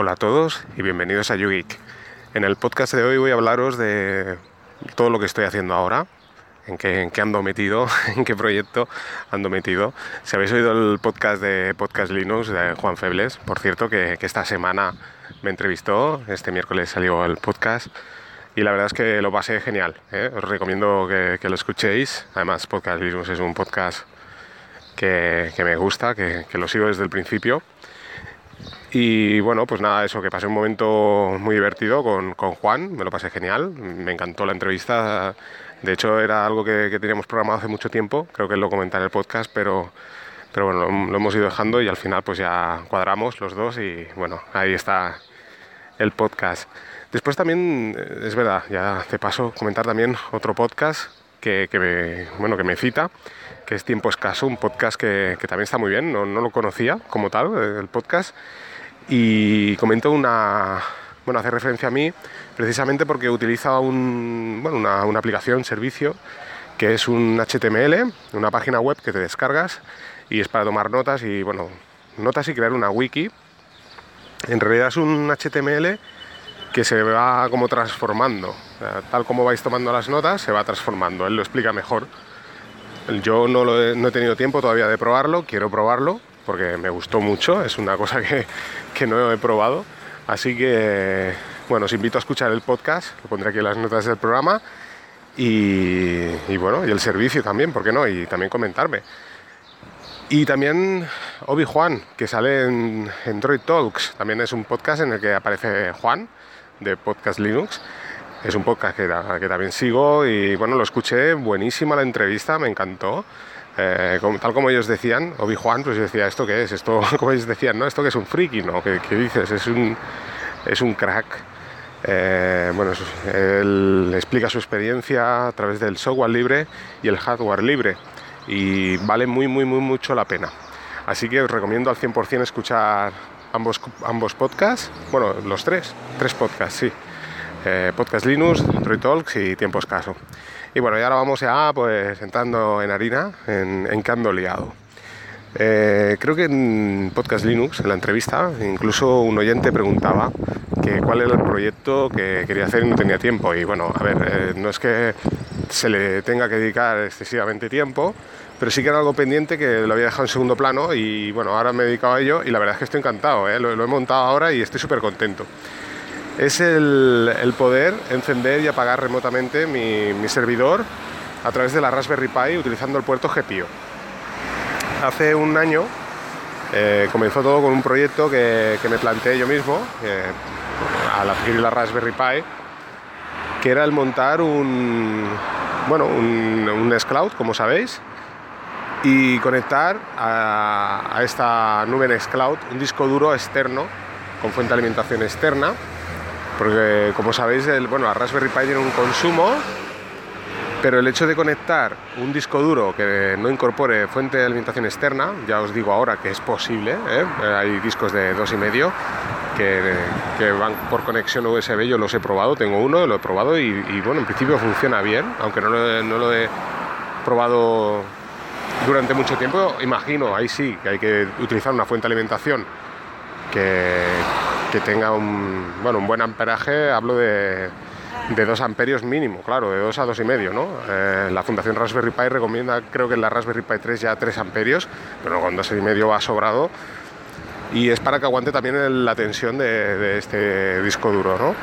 Hola a todos y bienvenidos a YouGeek. En el podcast de hoy voy a hablaros de todo lo que estoy haciendo ahora, en qué, ando metido, en qué proyecto ando metido. Si habéis oído el podcast de Podcast Linux de Juan Febles, por cierto, que, esta semana me entrevistó, este miércoles salió el podcast y la verdad es que lo pasé genial. ¿eh? Os recomiendo que, lo escuchéis. Además, Podcast Linux es un podcast que, me gusta, que, lo sigo desde el principio y bueno, pues nada, eso, que pasé un momento muy divertido con, Juan, me lo pasé genial, me encantó la entrevista. De hecho, era algo que, teníamos programado hace mucho tiempo, creo que lo comenté en el podcast, pero, pero bueno, lo, hemos ido dejando y al final pues ya cuadramos los dos y bueno, ahí está el podcast. Después también, es verdad, ya te paso comentar también otro podcast que, me, bueno, que me cita, que es Tiempo Escaso, un podcast que, también está muy bien, no, no, lo conocía como tal, el podcast, y comento una, bueno, hace referencia a mí precisamente porque utiliza un, bueno, una, una aplicación, servicio, que es un HTML, una página web que te descargas y es para tomar notas y, bueno, notas y crear una wiki. En realidad es un HTML que se va como transformando. Tal como vais tomando las notas, se va transformando. Él lo explica mejor. Yo no, no he tenido tiempo todavía de probarlo, quiero probarlo porque me gustó mucho, es una cosa que, que no he probado. Así que, bueno, os invito a escuchar el podcast, lo pondré aquí en las notas del programa. Y, bueno, y el servicio también, ¿por qué no? Y también comentarme. Y también Obi Juan, que sale en, Android Talks, también es un podcast en el que aparece Juan, de Podcast Linux. Es un podcast que, que también sigo y bueno, lo escuché, buenísima la entrevista, me encantó. Eh, tal como ellos decían, Obi Juan, pues decía, ¿esto qué es? Esto, como ellos decían, ¿no? ¿Esto que es un friki? ¿No? ¿Qué, dices? Es un, es un crack. Eh, bueno, él explica su experiencia a través del software libre y el hardware libre y vale muy, muy, muy mucho la pena. Así que os recomiendo al 100% escuchar ambos, ambos podcasts, bueno, los tres, tres podcasts, sí. Eh, podcast Linux, Android Talks y Tiempo Escaso. Y bueno, y ahora vamos ya pues entrando en harina, en, en liado. Eh, creo que en Podcast Linux, en la entrevista, incluso un oyente preguntaba que cuál era el proyecto que quería hacer y no tenía tiempo. Y bueno, a ver, eh, no es que se le tenga que dedicar excesivamente tiempo, pero sí que era algo pendiente que lo había dejado en segundo plano y bueno, ahora me he dedicado a ello y la verdad es que estoy encantado, ¿eh? lo, he montado ahora y estoy súper contento es el, poder encender y apagar remotamente mi, servidor a través de la Raspberry Pi utilizando el puerto GPIO. Hace un año eh, comenzó todo con un proyecto que, me planteé yo mismo al adquirir la Raspberry Pi, que era el montar un, bueno, un, un Cloud, como sabéis, y conectar a, a esta nube Nextcloud un disco duro externo con fuente de alimentación externa porque como sabéis, el, bueno, la Raspberry Pi tiene un consumo, pero el hecho de conectar un disco duro que no incorpore fuente de alimentación externa, ya os digo ahora que es posible, ¿eh? hay discos de 2,5 que, que van por conexión USB, yo los he probado, tengo uno, lo he probado y, bueno, en principio funciona bien, aunque no no lo he probado durante mucho tiempo, imagino, ahí sí, que hay que utilizar una fuente de alimentación que, que tenga un, bueno, un buen amperaje, hablo de, de 2 amperios mínimo, claro, de 2 a 2,5, ¿no? Eh, la Fundación Raspberry Pi recomienda, creo que en la Raspberry Pi 3 ya 3 amperios, pero con 2,5 va sobrado. Y es para que aguante también la tensión de, de, este disco duro, ¿no?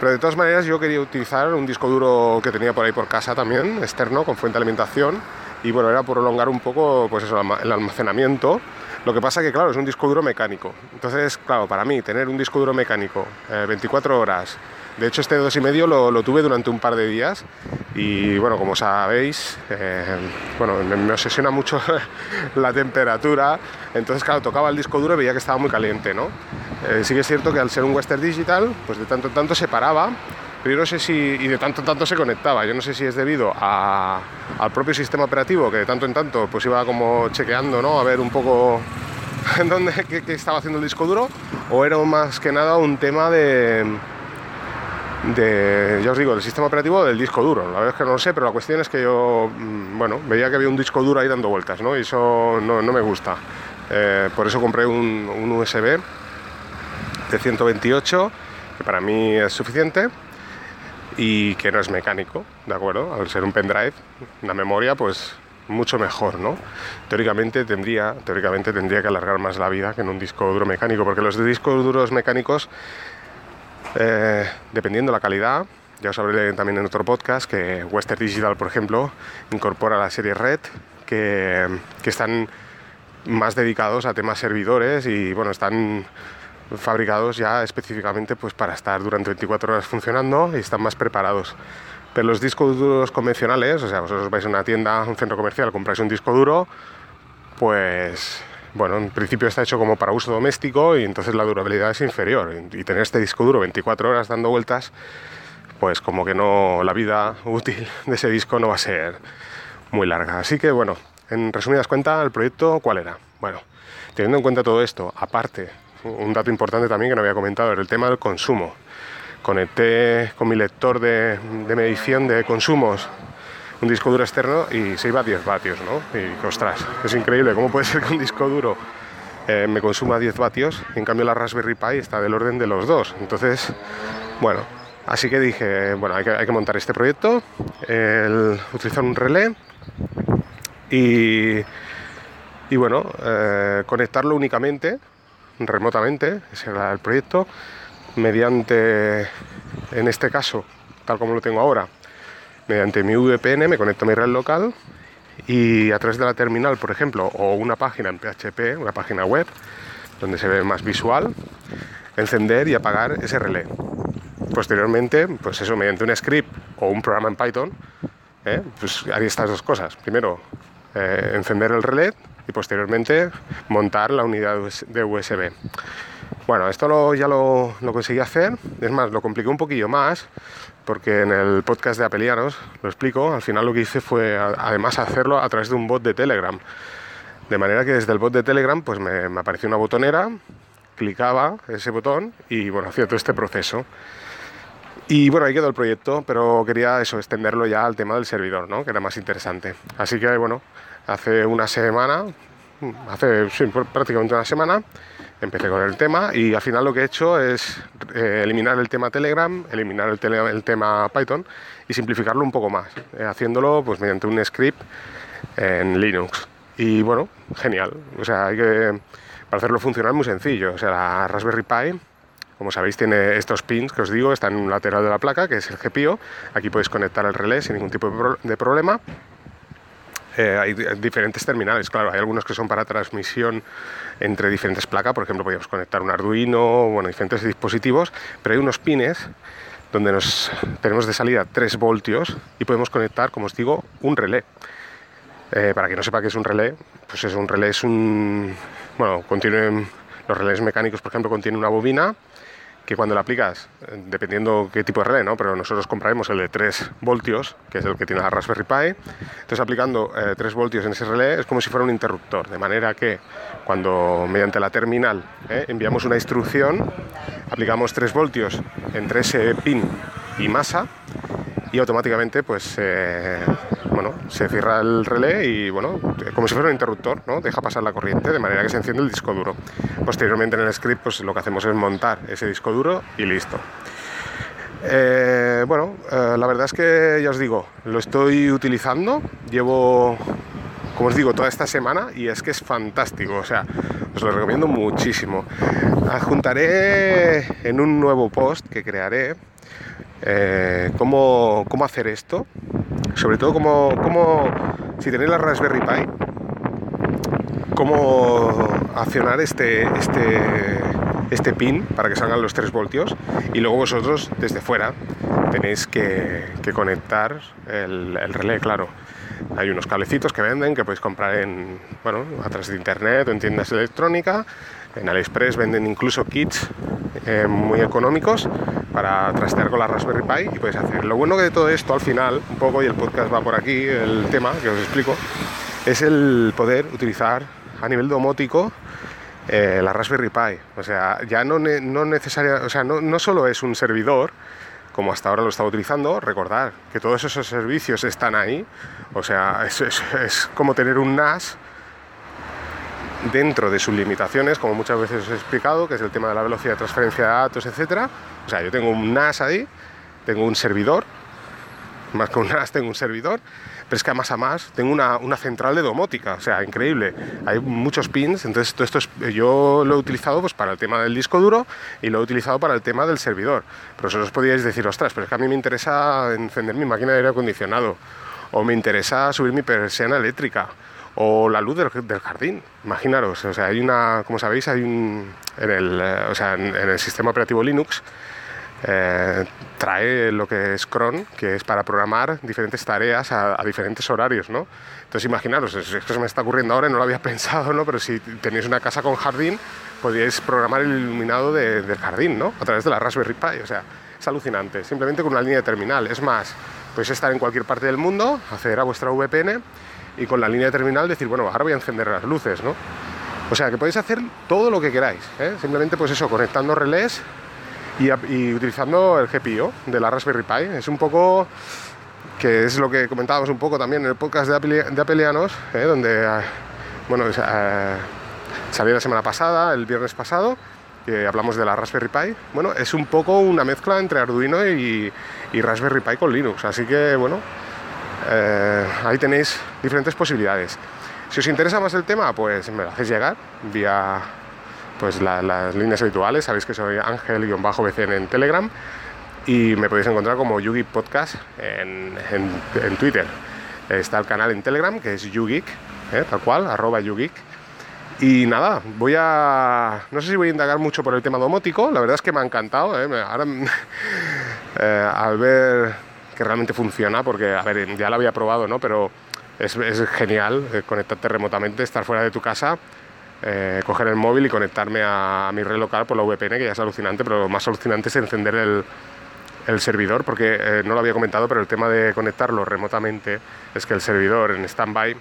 Pero de todas maneras yo quería utilizar un disco duro que tenía por ahí por casa también, externo, con fuente de alimentación. Y bueno, era prolongar un poco pues eso, el almacenamiento lo que pasa que, claro, es un disco duro mecánico. Entonces, claro, para mí, tener un disco duro mecánico 24 eh, horas, de hecho este 2,5 lo, lo tuve durante un par de días y, bueno, como sabéis, eh, bueno, me, obsesiona mucho la temperatura, entonces, claro, tocaba el disco duro y veía que estaba muy caliente, ¿no? Eh, sí que es cierto que al ser un Western Digital, pues de tanto en tanto se paraba pero yo no sé si, y de tanto en tanto se conectaba, yo no sé si es debido al propio sistema operativo, que de tanto en tanto pues iba como chequeando, ¿no? A ver un poco dónde, qué, estaba haciendo el disco duro, o era más que nada un tema de, de, ya os digo, del sistema operativo del disco duro. La verdad es que no lo sé, pero la cuestión es que yo, mm, bueno, veía que había un disco duro ahí dando vueltas, ¿no? Y eso no, me gusta. Eh, por eso compré un, un USB de 128, que para mí es suficiente y que no es mecánico, ¿de acuerdo? Al ser un pendrive, una memoria, pues mucho mejor, ¿no? Teóricamente tendría, teóricamente tendría que alargar más la vida que en un disco duro mecánico, porque los discos duros mecánicos, eh, dependiendo de la calidad, ya os hablé también en otro podcast que Western Digital, por ejemplo, incorpora la serie Red, que, que están más dedicados a temas servidores y bueno, están fabricados ya específicamente pues para estar durante 24 horas funcionando y están más preparados. Pero los discos duros convencionales, o sea, vosotros vais a una tienda, un centro comercial, compráis un disco duro, pues bueno, en principio está hecho como para uso doméstico y entonces la durabilidad es inferior. Y tener este disco duro 24 horas dando vueltas, pues como que no, la vida útil de ese disco no va a ser muy larga. Así que bueno, en resumidas cuentas, el proyecto, ¿cuál era? Bueno, teniendo en cuenta todo esto, aparte, un dato importante también que no había comentado era el tema del consumo conecté con mi lector de, medición de consumos un disco duro externo y se iba a 10 vatios, ¿no? Y ostras, es increíble, ¿cómo puede ser que un disco duro eh, me consuma 10 vatios en cambio la Raspberry Pi está del orden de los dos? Entonces, bueno, así que dije, bueno, hay que, montar este proyecto, utilizar un relé y, y bueno, eh, conectarlo únicamente, remotamente, ese era el proyecto, mediante, en este caso, tal como lo tengo ahora, mediante mi VPN me conecto a mi red local y a través de la terminal, por ejemplo, o una página en PHP, una página web, donde se ve más visual, encender y apagar ese relé. Posteriormente, pues eso, mediante un script o un programa en Python, ¿eh? pues haría estas dos cosas. Primero, eh, encender el relé y posteriormente montar la unidad de USB. Bueno, esto ya lo, conseguí hacer, es más, lo compliqué un poquillo más, porque en el podcast de Apelianos lo explico, al final lo que hice fue además hacerlo a través de un bot de Telegram. De manera que desde el bot de Telegram pues me, apareció una botonera, clicaba ese botón y bueno, hacía todo este proceso. Y bueno, ahí quedó el proyecto, pero quería eso, extenderlo ya al tema del servidor, ¿no? que era más interesante. Así que bueno, hace una semana, hace prácticamente una semana, empecé con el tema y al final lo que he hecho es eh, eliminar el tema Telegram, eliminar el, tema Python y simplificarlo un poco más, eh, haciéndolo pues mediante un script en Linux. Y bueno, genial. O sea, hay que, para hacerlo funcionar muy sencillo. O sea, la Raspberry Pi, como sabéis, tiene estos pins que os digo, están en un lateral de la placa, que es el GPIO. Aquí podéis conectar el relé sin ningún tipo de problema. Eh, hay diferentes terminales, claro, hay algunos que son para transmisión entre diferentes placas, por ejemplo, podemos conectar un Arduino, bueno, diferentes dispositivos, pero hay unos pines donde nos tenemos de salida 3 voltios y podemos conectar, como os digo, un relé. Eh, para quien no sepa qué es un relé, pues es un relé, es un. Bueno, contienen. Los relés mecánicos, por ejemplo, contienen una bobina que cuando la aplicas, eh, dependiendo qué tipo de relé, ¿no? pero nosotros compraremos el de 3 voltios, que es el que tiene la Raspberry Pi, entonces aplicando 3 eh, voltios en ese relé es como si fuera un interruptor, de manera que cuando mediante la terminal ¿eh? enviamos una instrucción, aplicamos 3 voltios entre ese pin y masa y automáticamente pues bueno, se cierra el relé y bueno, como si fuera un interruptor, ¿no? Deja pasar la corriente de manera que se enciende el disco duro. Posteriormente en el script pues lo que hacemos es montar ese disco duro y listo. Eh, bueno, eh, la verdad es que ya os digo, lo estoy utilizando, llevo, como os digo, toda esta semana y es que es fantástico, o sea, os lo recomiendo muchísimo. Adjuntaré en un nuevo post que crearé eh, cómo, cómo hacer esto, sobre todo como, si tenéis la Raspberry Pi, cómo accionar este, este, este pin para que salgan los 3 voltios y luego vosotros desde fuera tenéis que, conectar el, el, relé, claro. Hay unos cablecitos que venden que podéis comprar en, bueno, a través de internet o en tiendas electrónicas. En AliExpress venden incluso kits eh, muy económicos para trastear con la Raspberry Pi y puedes hacer. Lo bueno que de todo esto al final, un poco, y el podcast va por aquí, el tema que os explico, es el poder utilizar a nivel domótico eh, la Raspberry Pi. O sea, ya no, no necesaria, o sea, no, no solo es un servidor, como hasta ahora lo estaba utilizando, recordar que todos esos servicios están ahí. O sea, es, es, es como tener un NAS dentro de sus limitaciones, como muchas veces os he explicado, que es el tema de la velocidad de transferencia de datos, etc. O sea, yo tengo un NAS ahí, tengo un servidor, más que un NAS tengo un servidor, pero es que además a más tengo una, una, central de domótica, o sea, increíble. Hay muchos pins, entonces todo esto es, yo lo he utilizado pues, para el tema del disco duro y lo he utilizado para el tema del servidor. Pero vosotros podíais decir, ostras, pero es que a mí me interesa encender mi máquina de aire acondicionado, o me interesa subir mi persiana eléctrica, o la luz del, del, jardín. Imaginaros, o sea, hay una, como sabéis, hay un, en el, eh, o sea, en, en el sistema operativo Linux eh, trae lo que es cron, que es para programar diferentes tareas a, a diferentes horarios, ¿no? Entonces imaginaros, esto se me está ocurriendo ahora no lo había pensado, ¿no? Pero si tenéis una casa con jardín, podríais programar el iluminado de, del jardín, ¿no? A través de la Raspberry Pi, o sea, es alucinante, simplemente con una línea de terminal. Es más, podéis estar en cualquier parte del mundo, acceder a vuestra VPN y con la línea de terminal decir, bueno, ahora voy a encender las luces, ¿no? O sea, que podéis hacer todo lo que queráis, ¿eh? simplemente pues eso, conectando relés y, utilizando el GPIO de la Raspberry Pi. Es un poco que es lo que comentábamos un poco también en el podcast de, Apple, de Apelianos, ¿eh? donde eh, bueno, eh, salió la semana pasada, el viernes pasado, que hablamos de la Raspberry Pi. Bueno, es un poco una mezcla entre Arduino y, y Raspberry Pi con Linux, así que bueno, eh, ahí tenéis diferentes posibilidades. Si os interesa más el tema, pues me lo hacéis llegar vía pues la, las líneas habituales. Sabéis que soy Ángel-BCN en Telegram y me podéis encontrar como Yugi Podcast en, Twitter. Está el canal en Telegram que es Yugeek, ¿eh? tal cual, arroba Yugeek. Y nada, voy a. No sé si voy a indagar mucho por el tema domótico, la verdad es que me ha encantado. ¿eh? Ahora, eh, al ver que realmente funciona, porque, a ver, ya lo había probado, ¿no? Pero es, es genial eh, conectarte remotamente, estar fuera de tu casa eh, coger el móvil y conectarme a, mi red local por la VPN, que ya es alucinante, pero lo más alucinante es encender el, servidor, porque eh, no lo había comentado, pero el tema de conectarlo remotamente es que el servidor en standby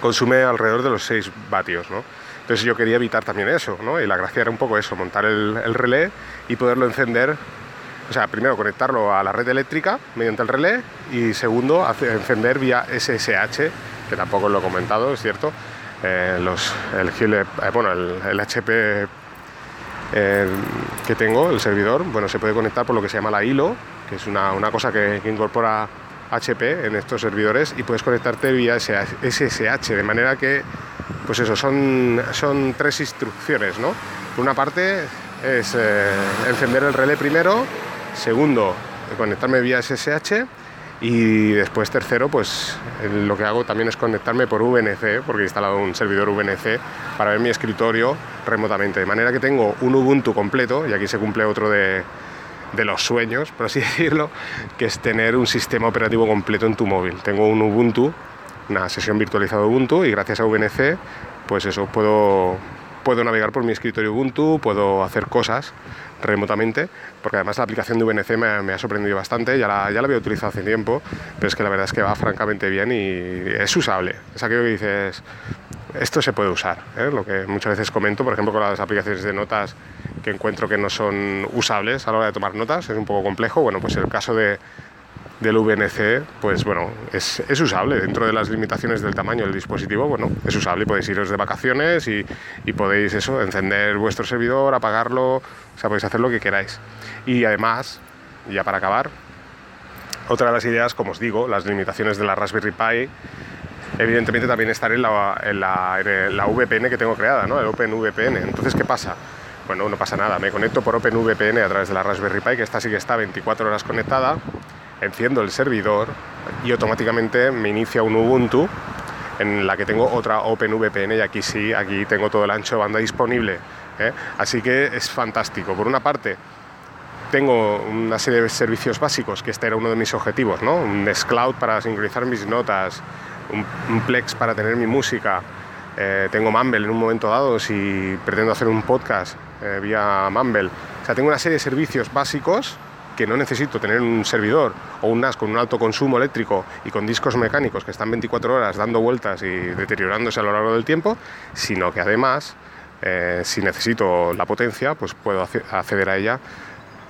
consume alrededor de los 6 vatios, ¿no? Entonces yo quería evitar también eso, ¿no? Y la gracia era un poco eso, montar el, el relé y poderlo encender o sea, primero conectarlo a la red eléctrica mediante el relé y segundo encender vía SSH, que tampoco lo he comentado, es cierto, eh, los, el, eh, HP eh, que tengo, el servidor, bueno, se puede conectar por lo que se llama la hilo, que es una, una cosa que, incorpora HP en estos servidores y puedes conectarte vía SSH, de manera que, pues eso, son, son tres instrucciones, ¿no? Por una parte es eh, encender el relé primero, segundo, conectarme vía SSH y después tercero, pues lo que hago también es conectarme por VNC, porque he instalado un servidor VNC para ver mi escritorio remotamente. De manera que tengo un Ubuntu completo, y aquí se cumple otro de, de los sueños, por así decirlo, que es tener un sistema operativo completo en tu móvil. Tengo un Ubuntu, una sesión virtualizada Ubuntu, y gracias a VNC, pues eso, puedo, puedo navegar por mi escritorio Ubuntu, puedo hacer cosas remotamente, porque además la aplicación de VNC me, ha sorprendido bastante, ya la, ya la había utilizado hace tiempo, pero es que la verdad es que va francamente bien y es usable. Es aquello que dices, esto se puede usar, ¿eh? lo que muchas veces comento, por ejemplo, con las aplicaciones de notas que encuentro que no son usables a la hora de tomar notas, es un poco complejo, bueno, pues el caso de, del VNC, pues bueno, es, es, usable dentro de las limitaciones del tamaño del dispositivo, bueno, es usable, podéis iros de vacaciones y, y, podéis eso, encender vuestro servidor, apagarlo, o sea, podéis hacer lo que queráis. Y además, ya para acabar, otra de las ideas, como os digo, las limitaciones de la Raspberry Pi, evidentemente también estar en la, en la, en la VPN que tengo creada, ¿no? el OpenVPN. Entonces, ¿qué pasa? Bueno, no pasa nada, me conecto por OpenVPN a través de la Raspberry Pi, que esta sí que está 24 horas conectada, enciendo el servidor y automáticamente me inicia un Ubuntu en la que tengo otra OpenVPN y aquí sí, aquí tengo todo el ancho de banda disponible. ¿eh? Así que es fantástico. Por una parte, tengo una serie de servicios básicos, que este era uno de mis objetivos, ¿no? Un Nextcloud para sincronizar mis notas, un, un Plex para tener mi música, eh, tengo Mumble en un momento dado si pretendo hacer un podcast eh, vía Mumble. O sea, tengo una serie de servicios básicos que no necesito tener un servidor o un NAS con un alto consumo eléctrico y con discos mecánicos que están 24 horas dando vueltas y deteriorándose a lo largo del tiempo, sino que además, eh, si necesito la potencia, pues puedo acceder a ella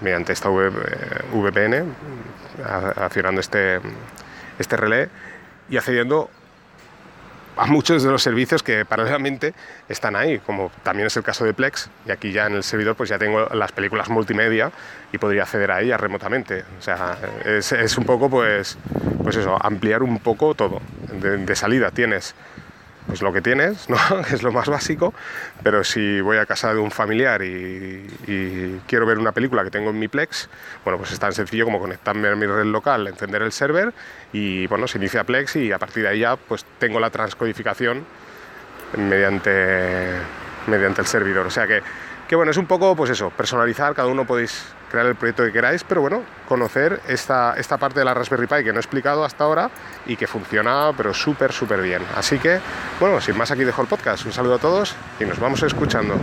mediante esta VPN, accionando este, este relé y accediendo a muchos de los servicios que paralelamente están ahí, como también es el caso de Plex, y aquí ya en el servidor pues ya tengo las películas multimedia y podría acceder a ellas remotamente. O sea, es, es un poco pues, pues eso, ampliar un poco todo. De, de salida tienes pues lo que tienes, ¿no? es lo más básico, pero si voy a casa de un familiar y, y, quiero ver una película que tengo en mi Plex, bueno, pues es tan sencillo como conectarme a mi red local, encender el server y bueno, se inicia Plex y a partir de ahí ya pues tengo la transcodificación mediante, mediante el servidor. O sea que que bueno, es un poco, pues eso, personalizar, cada uno podéis crear el proyecto que queráis, pero bueno, conocer esta, esta parte de la Raspberry Pi que no he explicado hasta ahora y que funciona, pero súper, súper bien. Así que, bueno, sin más aquí dejo el podcast. Un saludo a todos y nos vamos escuchando.